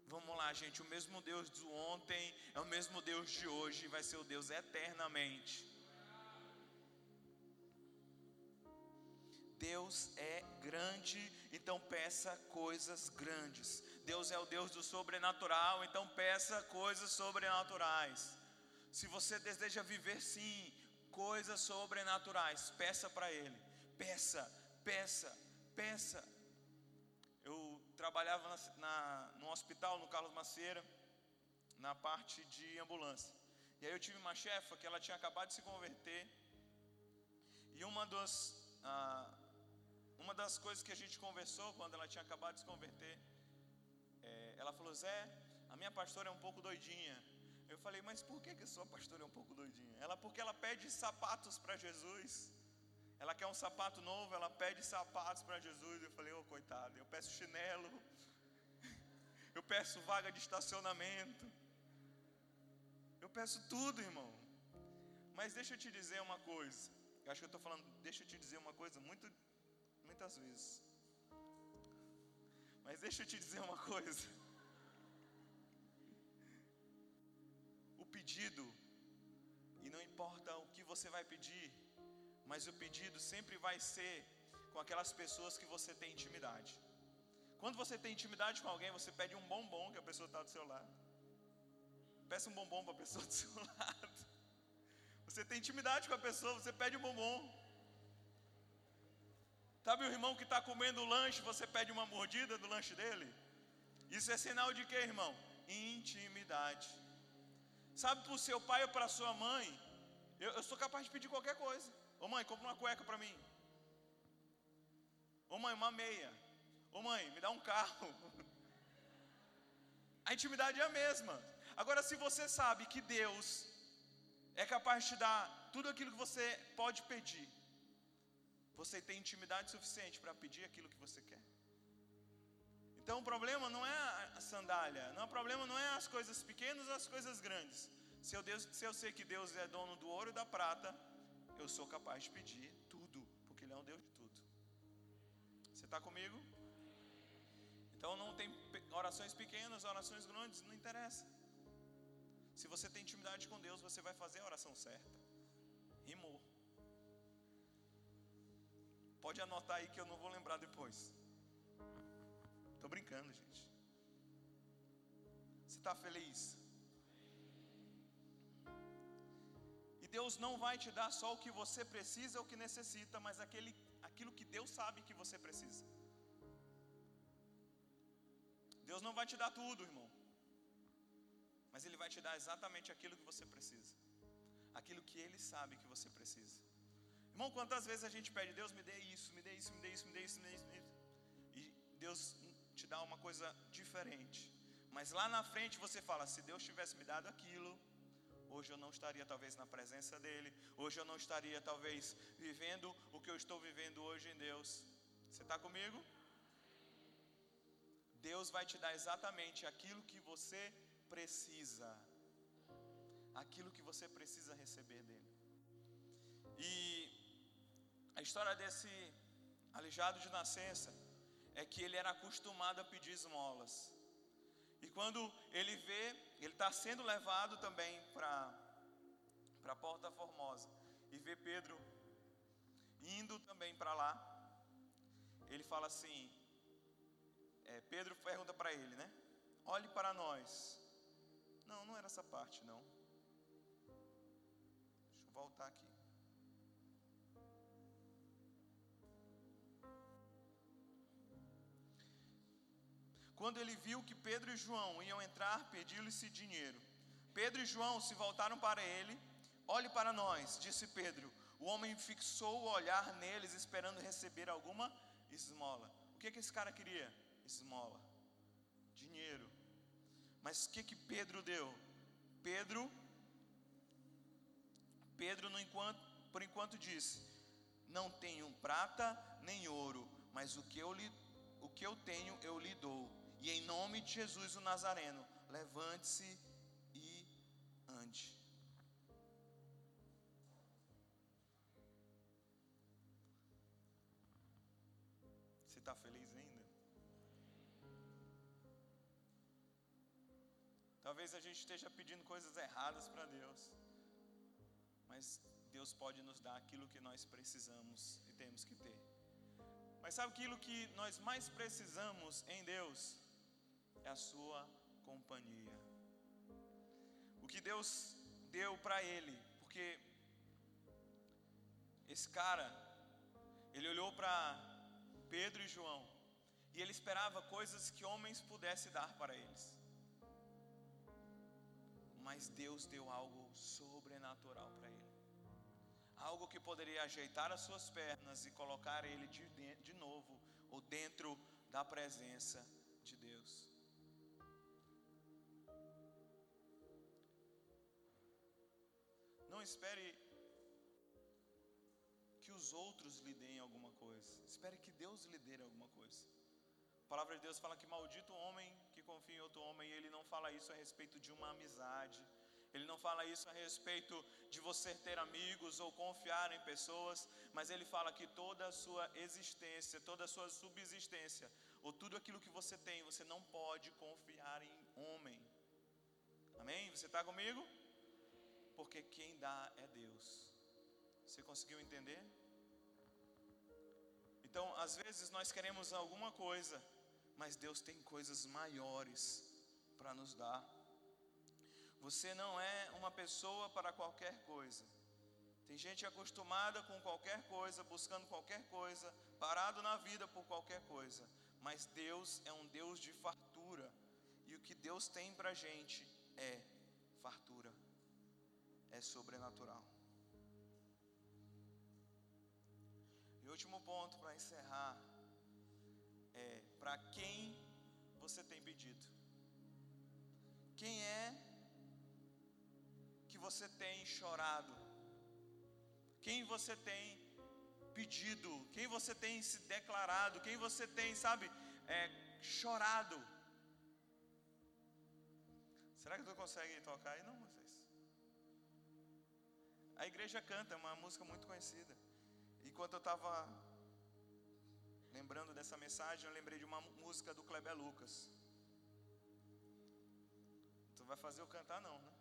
Speaker 1: Vamos lá, gente. O mesmo Deus do ontem é o mesmo Deus de hoje e vai ser o Deus eternamente. Deus é grande, então peça coisas grandes. Deus é o Deus do sobrenatural, então peça coisas sobrenaturais. Se você deseja viver sim coisas sobrenaturais, peça para Ele. Peça, peça, peça trabalhava na, na, no hospital, no Carlos Maceira, na parte de ambulância. E aí eu tive uma chefa que ela tinha acabado de se converter. E uma das, ah, uma das coisas que a gente conversou quando ela tinha acabado de se converter, é, ela falou, Zé, a minha pastora é um pouco doidinha. Eu falei, mas por que, que a sua pastora é um pouco doidinha? Ela, porque ela pede sapatos para Jesus. Ela quer um sapato novo, ela pede sapatos para Jesus. Eu falei, ô oh, coitado, eu peço chinelo, eu peço vaga de estacionamento, eu peço tudo, irmão. Mas deixa eu te dizer uma coisa. Eu acho que eu estou falando, deixa eu te dizer uma coisa muito, muitas vezes. Mas deixa eu te dizer uma coisa. O pedido, e não importa o que você vai pedir, mas o pedido sempre vai ser com aquelas pessoas que você tem intimidade. Quando você tem intimidade com alguém, você pede um bombom que a pessoa está do seu lado. Peça um bombom para a pessoa do seu lado. Você tem intimidade com a pessoa, você pede um bombom. Sabe o irmão que está comendo o lanche, você pede uma mordida do lanche dele? Isso é sinal de quê, irmão? Intimidade. Sabe para o seu pai ou para a sua mãe? Eu, eu sou capaz de pedir qualquer coisa. Ô mãe, compra uma cueca para mim. Ô mãe, uma meia. Ô mãe, me dá um carro. A intimidade é a mesma. Agora, se você sabe que Deus é capaz de te dar tudo aquilo que você pode pedir, você tem intimidade suficiente para pedir aquilo que você quer. Então o problema não é a sandália, não, o problema não é as coisas pequenas ou as coisas grandes. Se eu, Deus, se eu sei que Deus é dono do ouro e da prata, eu sou capaz de pedir tudo, porque Ele é um Deus de tudo. Você está comigo? Então não tem orações pequenas, orações grandes, não interessa. Se você tem intimidade com Deus, você vai fazer a oração certa. Rimou. Pode anotar aí que eu não vou lembrar depois. Estou brincando, gente. Você está feliz? E Deus não vai te dar só o que você precisa ou que necessita, mas aquele, aquilo que Deus sabe que você precisa. Deus não vai te dar tudo, irmão. Mas Ele vai te dar exatamente aquilo que você precisa. Aquilo que Ele sabe que você precisa. Irmão, quantas vezes a gente pede, Deus me dê isso, me dê isso, me dê isso, me dê isso, me dê isso, me dê isso. E Deus te dá uma coisa diferente. Mas lá na frente você fala: se Deus tivesse me dado aquilo, hoje eu não estaria talvez na presença dEle, hoje eu não estaria talvez vivendo o que eu estou vivendo hoje em Deus. Você está comigo? Deus vai te dar exatamente aquilo que você precisa, aquilo que você precisa receber dele. E a história desse aleijado de nascença é que ele era acostumado a pedir esmolas. E quando ele vê, ele está sendo levado também para a Porta Formosa e vê Pedro indo também para lá, ele fala assim: é, Pedro pergunta para ele, né? Olhe para nós. Não, não era essa parte, não. Deixa eu voltar aqui. Quando ele viu que Pedro e João iam entrar, pediu-lhes dinheiro. Pedro e João se voltaram para ele. Olhe para nós, disse Pedro. O homem fixou o olhar neles, esperando receber alguma esmola. O que, que esse cara queria? esmola, dinheiro. Mas o que que Pedro deu? Pedro, Pedro no enquanto, por enquanto disse: Não tenho prata nem ouro, mas o que eu o que eu tenho eu lhe dou. E em nome de Jesus o Nazareno, levante-se e ande. Você está feliz ainda? Talvez a gente esteja pedindo coisas erradas para Deus, mas Deus pode nos dar aquilo que nós precisamos e temos que ter. Mas sabe aquilo que nós mais precisamos em Deus? É a Sua companhia. O que Deus deu para ele, porque esse cara, ele olhou para Pedro e João e ele esperava coisas que homens pudessem dar para eles mas Deus deu algo sobrenatural para ele. Algo que poderia ajeitar as suas pernas e colocar ele de, de novo ou dentro da presença espere que os outros lhe deem alguma coisa. Espere que Deus lhe dê alguma coisa. A palavra de Deus fala que maldito o homem que confia em outro homem, e ele não fala isso a respeito de uma amizade. Ele não fala isso a respeito de você ter amigos ou confiar em pessoas, mas ele fala que toda a sua existência, toda a sua subsistência, ou tudo aquilo que você tem, você não pode confiar em homem. Amém? Você está comigo? Porque quem dá é Deus. Você conseguiu entender? Então, às vezes nós queremos alguma coisa, mas Deus tem coisas maiores para nos dar. Você não é uma pessoa para qualquer coisa. Tem gente acostumada com qualquer coisa, buscando qualquer coisa, parado na vida por qualquer coisa. Mas Deus é um Deus de fartura. E o que Deus tem para a gente é fartura, é sobrenatural. E último ponto para encerrar é para quem você tem pedido? Quem é que você tem chorado? Quem você tem pedido? Quem você tem se declarado? Quem você tem, sabe, é, chorado? Será que tu consegue tocar aí? Não, vocês. A igreja canta é uma música muito conhecida. Enquanto eu estava lembrando dessa mensagem, eu lembrei de uma música do Kleber Lucas. Tu vai fazer eu cantar não, né?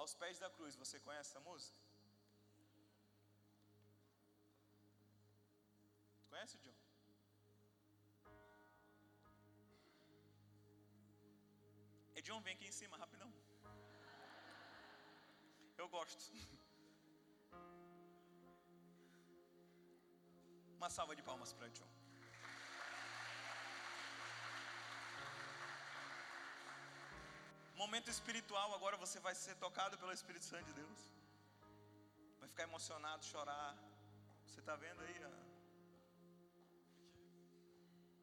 Speaker 1: Aos pés da cruz, você conhece essa música? Conhece, John? Edion, vem aqui em cima, rapidão. Eu gosto. Uma salva de palmas para John. Momento espiritual, agora você vai ser tocado pelo Espírito Santo de Deus. Vai ficar emocionado, chorar. Você está vendo aí? A...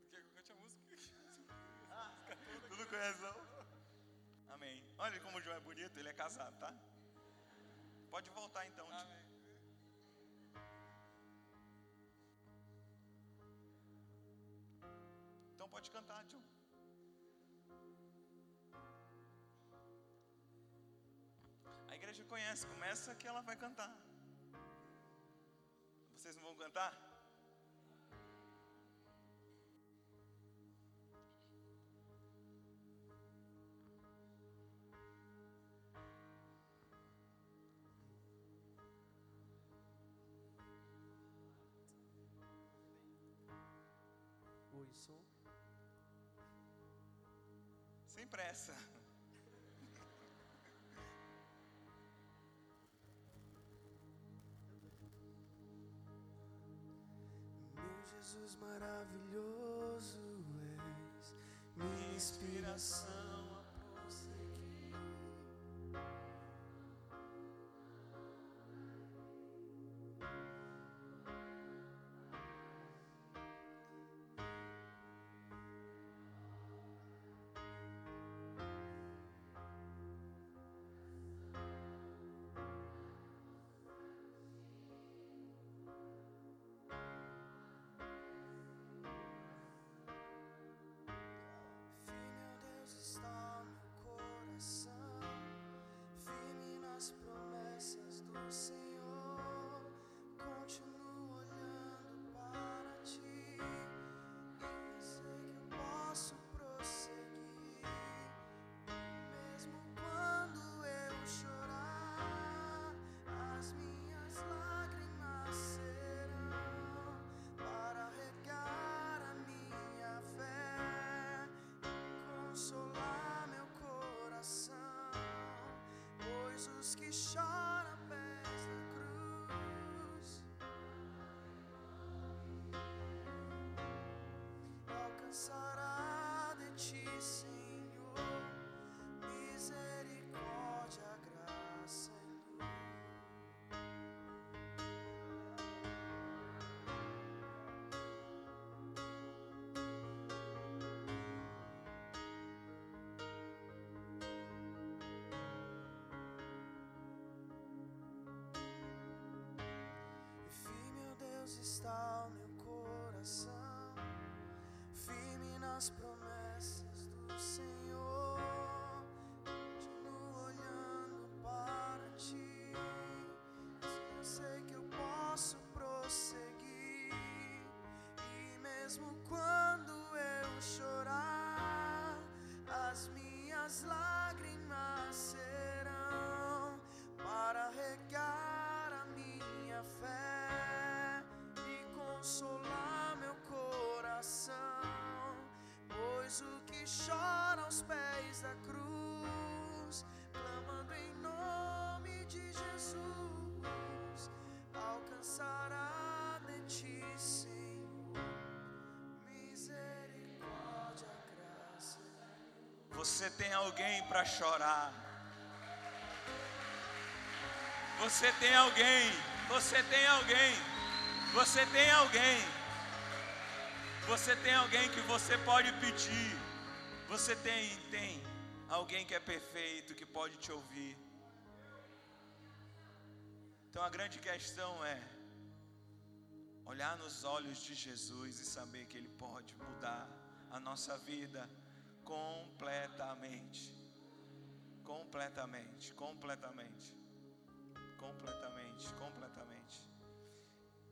Speaker 1: Quer que eu cante a música? Ah, tudo conhece não? Amém. Olha como o João é bonito, ele é casado, tá? Pode voltar então. Amém. Então pode cantar, tio. A igreja conhece, começa que ela vai cantar. Vocês não vão cantar? Sem pressa.
Speaker 2: Meu Jesus maravilhoso és, minha inspiração. Que chora está o meu coração, firme nas promessas do Senhor. Continuo olhando para ti, eu sei que eu posso prosseguir, e mesmo quando eu chorar, chora aos pés da cruz, clamando em nome de Jesus, alcançará de ti, Senhor, misericórdia, graça.
Speaker 1: Você tem alguém para chorar. Você tem alguém, você tem alguém você tem alguém. Você tem alguém que você pode pedir. Você tem, tem alguém que é perfeito, que pode te ouvir. Então a grande questão é olhar nos olhos de Jesus e saber que Ele pode mudar a nossa vida completamente. Completamente, completamente, completamente, completamente.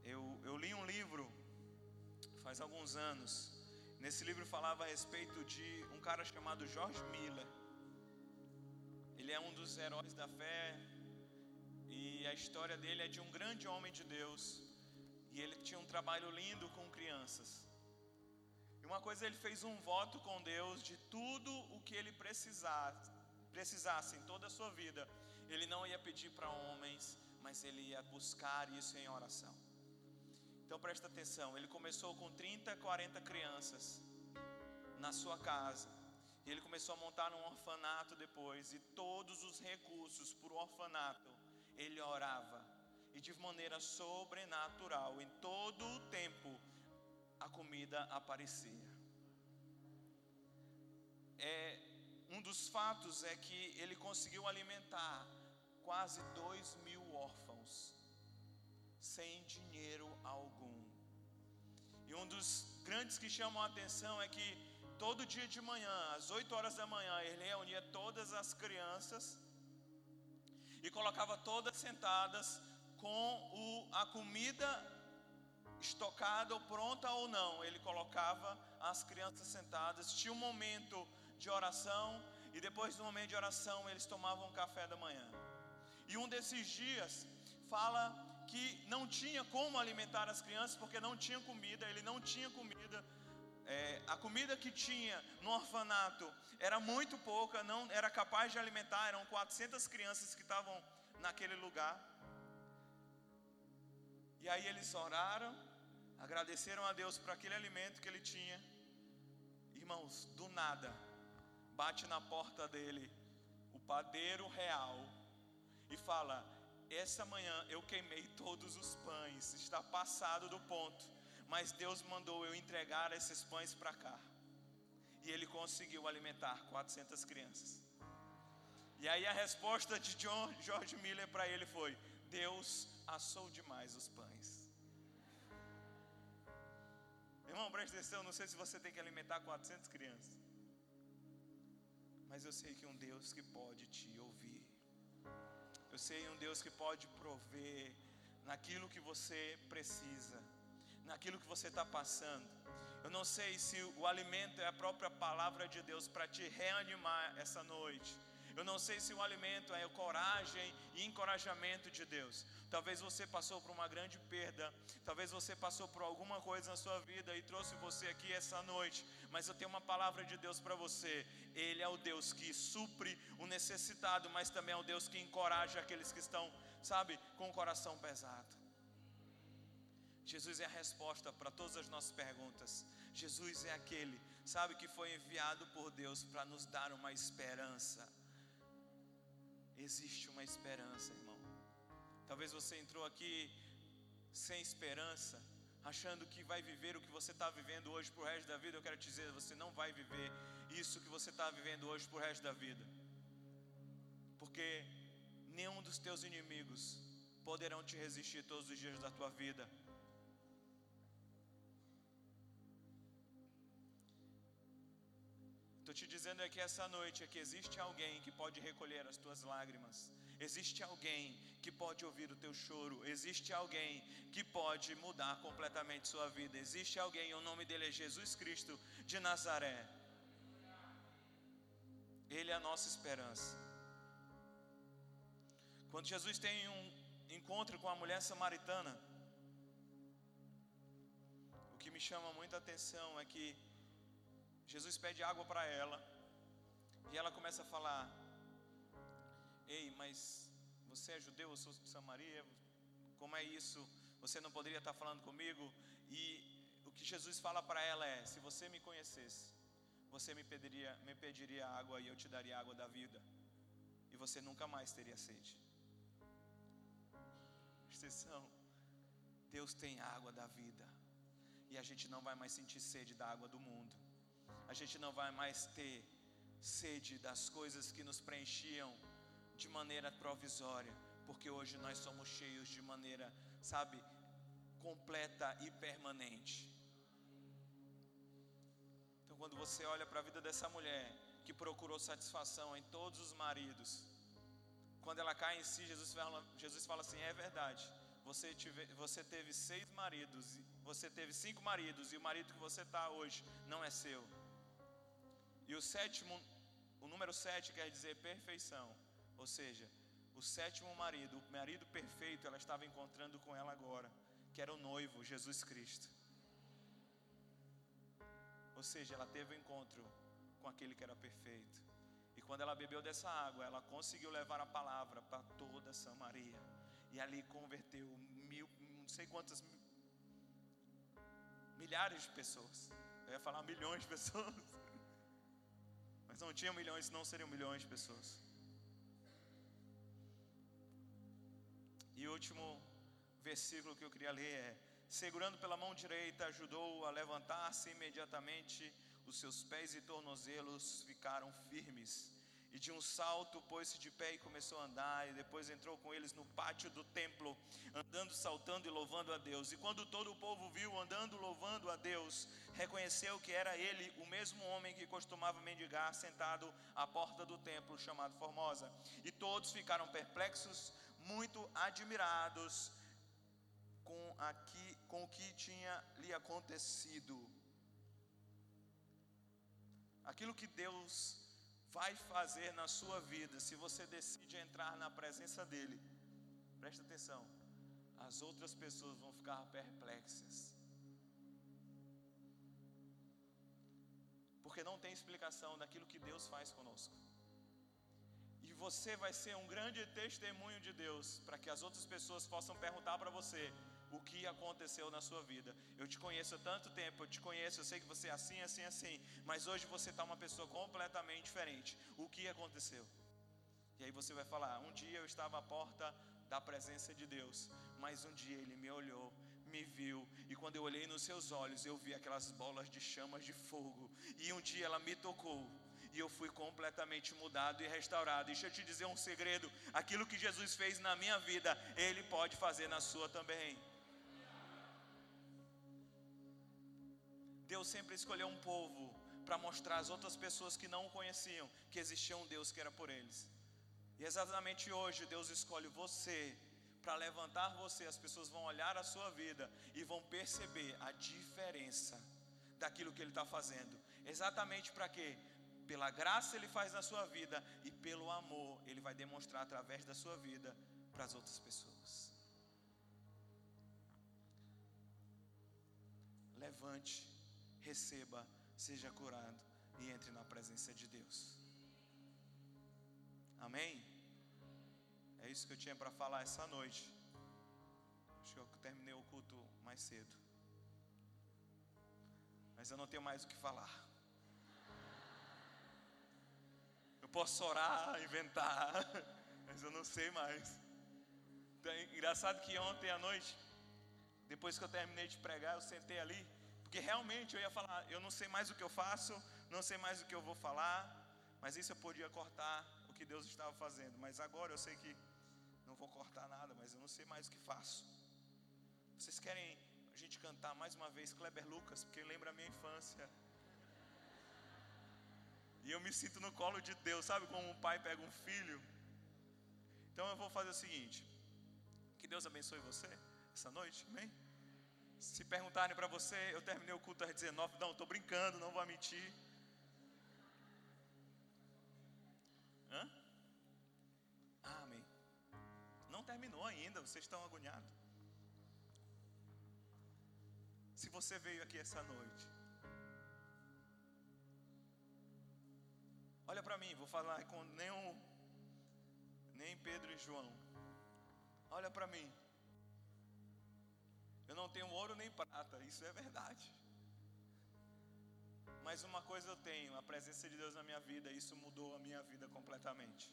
Speaker 1: Eu, eu li um livro faz alguns anos. Nesse livro falava a respeito de um cara chamado George Miller. Ele é um dos heróis da fé e a história dele é de um grande homem de Deus. E ele tinha um trabalho lindo com crianças. E uma coisa ele fez um voto com Deus de tudo o que ele precisasse, precisasse em toda a sua vida. Ele não ia pedir para homens, mas ele ia buscar isso em oração. Então presta atenção, ele começou com 30, 40 crianças na sua casa. E ele começou a montar um orfanato depois, e todos os recursos para o orfanato ele orava. E de maneira sobrenatural, em todo o tempo, a comida aparecia. É, um dos fatos é que ele conseguiu alimentar quase dois mil órfãos sem dinheiro algum. E um dos grandes que chamam a atenção é que todo dia de manhã, às 8 horas da manhã, ele reunia todas as crianças e colocava todas sentadas com o, a comida estocada ou pronta ou não. Ele colocava as crianças sentadas, tinha um momento de oração e depois do momento de oração eles tomavam café da manhã. E um desses dias fala que não tinha como alimentar as crianças porque não tinha comida, ele não tinha comida. É, a comida que tinha no orfanato era muito pouca, não era capaz de alimentar, eram 400 crianças que estavam naquele lugar. E aí eles oraram, agradeceram a Deus por aquele alimento que ele tinha. Irmãos, do nada, bate na porta dele o padeiro real e fala: Essa manhã eu queimei todos os pães, está passado do ponto, mas Deus mandou eu entregar esses pães para cá. E ele conseguiu alimentar 400 crianças. E aí a resposta de John, George Miller para ele foi: Deus assou demais os pães. Irmão, preste atenção, não sei se você tem que alimentar 400 crianças. Mas eu sei que um Deus que pode te ouvir. Eu sei um Deus que pode prover naquilo que você precisa, naquilo que você está passando. Eu não sei se o alimento é a própria palavra de Deus para te reanimar essa noite. Eu não sei se o alimento é coragem e encorajamento de Deus. Talvez você passou por uma grande perda, talvez você passou por alguma coisa na sua vida e trouxe você aqui essa noite, mas eu tenho uma palavra de Deus para você. Ele é o Deus que supre o necessitado, mas também é o Deus que encoraja aqueles que estão, sabe, com o coração pesado. Jesus é a resposta para todas as nossas perguntas. Jesus é aquele, sabe, que foi enviado por Deus para nos dar uma esperança. Existe uma esperança, irmão. Talvez você entrou aqui sem esperança, achando que vai viver o que você está vivendo hoje para o resto da vida. Eu quero te dizer, você não vai viver isso que você está vivendo hoje para o resto da vida, porque nenhum dos teus inimigos poderão te resistir todos os dias da tua vida. Estou te dizendo é que essa noite é que existe alguém que pode recolher as tuas lágrimas. Existe alguém que pode ouvir o teu choro. Existe alguém que pode mudar completamente sua vida. Existe alguém, o nome dele é Jesus Cristo de Nazaré. Ele é a nossa esperança. Quando Jesus tem um encontro com a mulher samaritana, o que me chama muita atenção é que Jesus pede água para ela. E ela começa a falar: Ei, mas você é judeu, eu sou de Samaria. Como é isso? Você não poderia estar falando comigo? E o que Jesus fala para ela é: Se você me conhecesse, você me pediria, me pediria água e eu te daria água da vida. E você nunca mais teria sede. Exceção. Deus tem água da vida. e a gente não vai mais sentir sede da água do mundo. A gente não vai mais ter sede das coisas que nos preenchiam de maneira provisória, porque hoje nós somos cheios de maneira, sabe, completa e permanente. Então, quando você olha para a vida dessa mulher que procurou satisfação em todos os maridos, quando ela cai em si, Jesus fala, Jesus fala assim: é verdade. Você, tive, você teve seis maridos, você teve cinco maridos, e o marido que você está hoje não é seu. E o sétimo, o número sete quer dizer perfeição. Ou seja, o sétimo marido, o marido perfeito, ela estava encontrando com ela agora, que era o noivo, Jesus Cristo. Ou seja, ela teve o um encontro com aquele que era perfeito. E quando ela bebeu dessa água, ela conseguiu levar a palavra para toda Samaria. E ali converteu mil, não sei quantas, milhares de pessoas. Eu ia falar milhões de pessoas. Mas não tinham milhões, não seriam milhões de pessoas. E o último versículo que eu queria ler é: Segurando pela mão direita, ajudou-o a levantar-se imediatamente, os seus pés e tornozelos ficaram firmes. E de um salto pôs-se de pé e começou a andar, e depois entrou com eles no pátio do templo, andando, saltando e louvando a Deus. E quando todo o povo viu andando, louvando a Deus, reconheceu que era ele o mesmo homem que costumava mendigar, sentado à porta do templo, chamado Formosa. E todos ficaram perplexos, muito admirados com, aqui, com o que tinha lhe acontecido. Aquilo que Deus vai fazer na sua vida, se você decide entrar na presença dEle, presta atenção, as outras pessoas vão ficar perplexas. Porque não tem explicação daquilo que Deus faz conosco. E você vai ser um grande testemunho de Deus, para que as outras pessoas possam perguntar para você: o que aconteceu na sua vida. Eu te conheço há tanto tempo, eu te conheço, eu sei que você é assim, assim, assim, mas hoje você está uma pessoa completamente diferente. O que aconteceu? E aí você vai falar: um dia eu estava à porta da presença de Deus, mas um dia Ele me olhou, me viu, e quando eu olhei nos seus olhos, eu vi aquelas bolas de chamas de fogo, e um dia ela me tocou, e eu fui completamente mudado e restaurado. Deixa eu te dizer um segredo: aquilo que Jesus fez na minha vida, Ele pode fazer na sua também. Deus sempre escolheu um povo para mostrar às outras pessoas que não o conheciam que existia um Deus que era por eles. E exatamente hoje Deus escolhe você para levantar você. As pessoas vão olhar a sua vida e vão perceber a diferença daquilo que Ele está fazendo. Exatamente para quê? Pela graça Ele faz na sua vida e pelo amor Ele vai demonstrar através da sua vida para as outras pessoas. Levante receba, seja curado e entre na presença de Deus. Amém? É isso que eu tinha para falar essa noite. Acho que eu terminei o culto mais cedo. Mas eu não tenho mais o que falar. Eu posso orar, inventar, mas eu não sei mais. Então, é engraçado que ontem à noite, depois que eu terminei de pregar, eu sentei ali porque realmente eu ia falar, eu não sei mais o que eu faço, não sei mais o que eu vou falar, mas isso eu podia cortar o que Deus estava fazendo. Mas agora eu sei que não vou cortar nada, mas eu não sei mais o que faço. Vocês querem a gente cantar mais uma vez Kleber Lucas, porque lembra a minha infância. E eu me sinto no colo de Deus, sabe como um pai pega um filho? Então eu vou fazer o seguinte: que Deus abençoe você essa noite, amém? Se perguntarem para você, eu terminei o culto às 19, não, estou brincando, não vou mentir. Hã? Ah, amém. Não terminou ainda, vocês estão agoniados. Se você veio aqui essa noite, olha para mim, vou falar com nenhum, nem Pedro e João. Olha para mim. Não tenho ouro nem prata, isso é verdade. Mas uma coisa eu tenho, a presença de Deus na minha vida, isso mudou a minha vida completamente.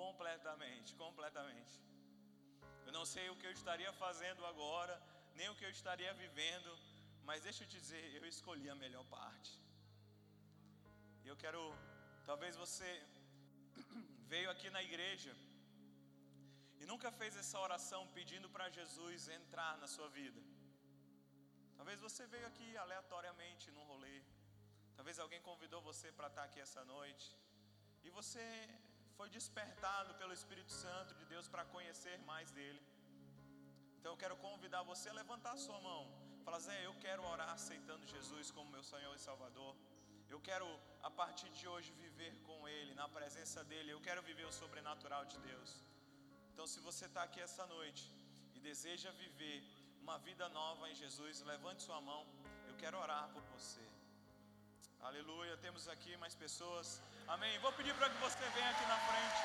Speaker 1: Completamente, completamente. Eu não sei o que eu estaria fazendo agora, nem o que eu estaria vivendo, mas deixa eu te dizer, eu escolhi a melhor parte. Eu quero, talvez você veio aqui na igreja e nunca fez essa oração pedindo para Jesus entrar na sua vida. Talvez você veio aqui aleatoriamente num rolê. Talvez alguém convidou você para estar aqui essa noite. E você foi despertado pelo Espírito Santo de Deus para conhecer mais dele. Então eu quero convidar você a levantar a sua mão. Falar, Zé, eu quero orar aceitando Jesus como meu Senhor e Salvador. Eu quero, a partir de hoje, viver com Ele, na presença dEle. Eu quero viver o sobrenatural de Deus. Então, se você está aqui essa noite e deseja viver uma vida nova em Jesus, levante sua mão. Eu quero orar por você. Aleluia. Temos aqui mais pessoas. Amém. Vou pedir para que você venha aqui na frente.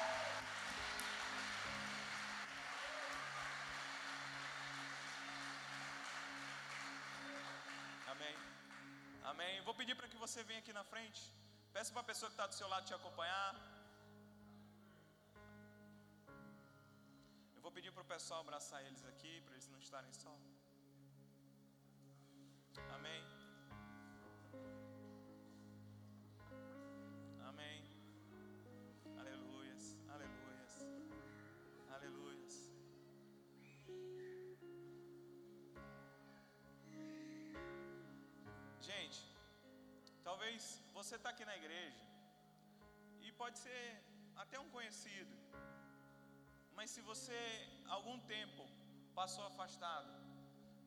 Speaker 1: Amém. Amém. Vou pedir para que você venha aqui na frente. Peça para a pessoa que está do seu lado te acompanhar. Vou pedir para o pessoal abraçar eles aqui, para eles não estarem só. Amém. Amém. Aleluias, aleluias, aleluias. Gente, talvez você está aqui na igreja e pode ser até um conhecido, mas se você algum tempo passou afastado,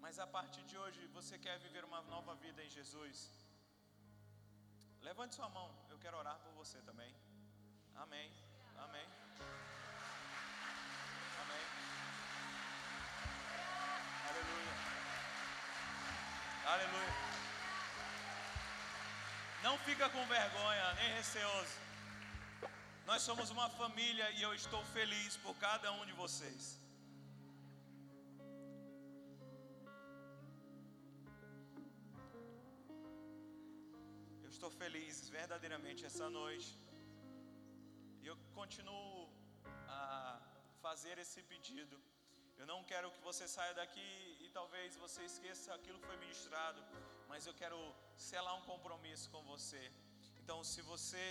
Speaker 1: mas a partir de hoje você quer viver uma nova vida em Jesus, levante sua mão, eu quero orar por você também. Amém. Amém. Amém. Aleluia. Aleluia. Não fica com vergonha, nem receoso. Nós somos uma família e eu estou feliz por cada um de vocês. Eu estou feliz verdadeiramente essa noite. E eu continuo a fazer esse pedido. Eu não quero que você saia daqui e talvez você esqueça aquilo que foi ministrado, mas eu quero selar um compromisso com você. Então, se você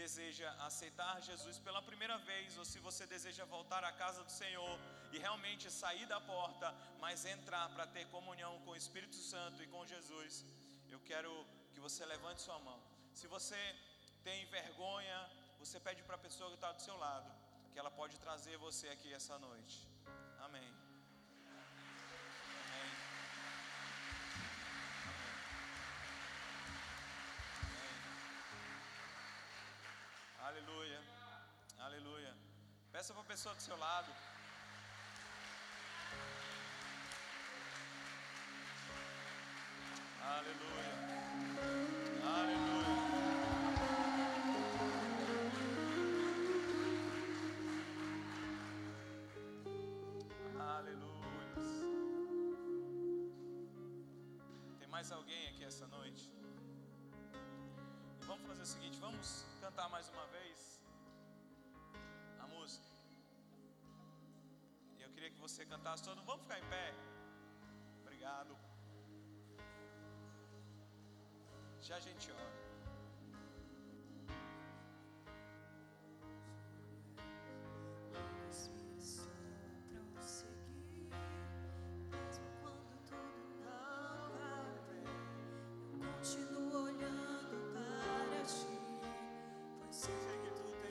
Speaker 1: deseja aceitar Jesus pela primeira vez, ou se você deseja voltar à casa do Senhor e realmente sair da porta, mas entrar para ter comunhão com o Espírito Santo e com Jesus, eu quero que você levante sua mão. Se você tem vergonha, você pede para a pessoa que está do seu lado, que ela pode trazer você aqui essa noite. Peça para a pessoa do seu lado. Aleluia. Aleluia. Aleluia. Tem mais alguém aqui essa noite? Vamos fazer o seguinte, vamos cantar mais uma vez você cantasse todo. Vamos ficar em pé. Obrigado. Já a gente ora.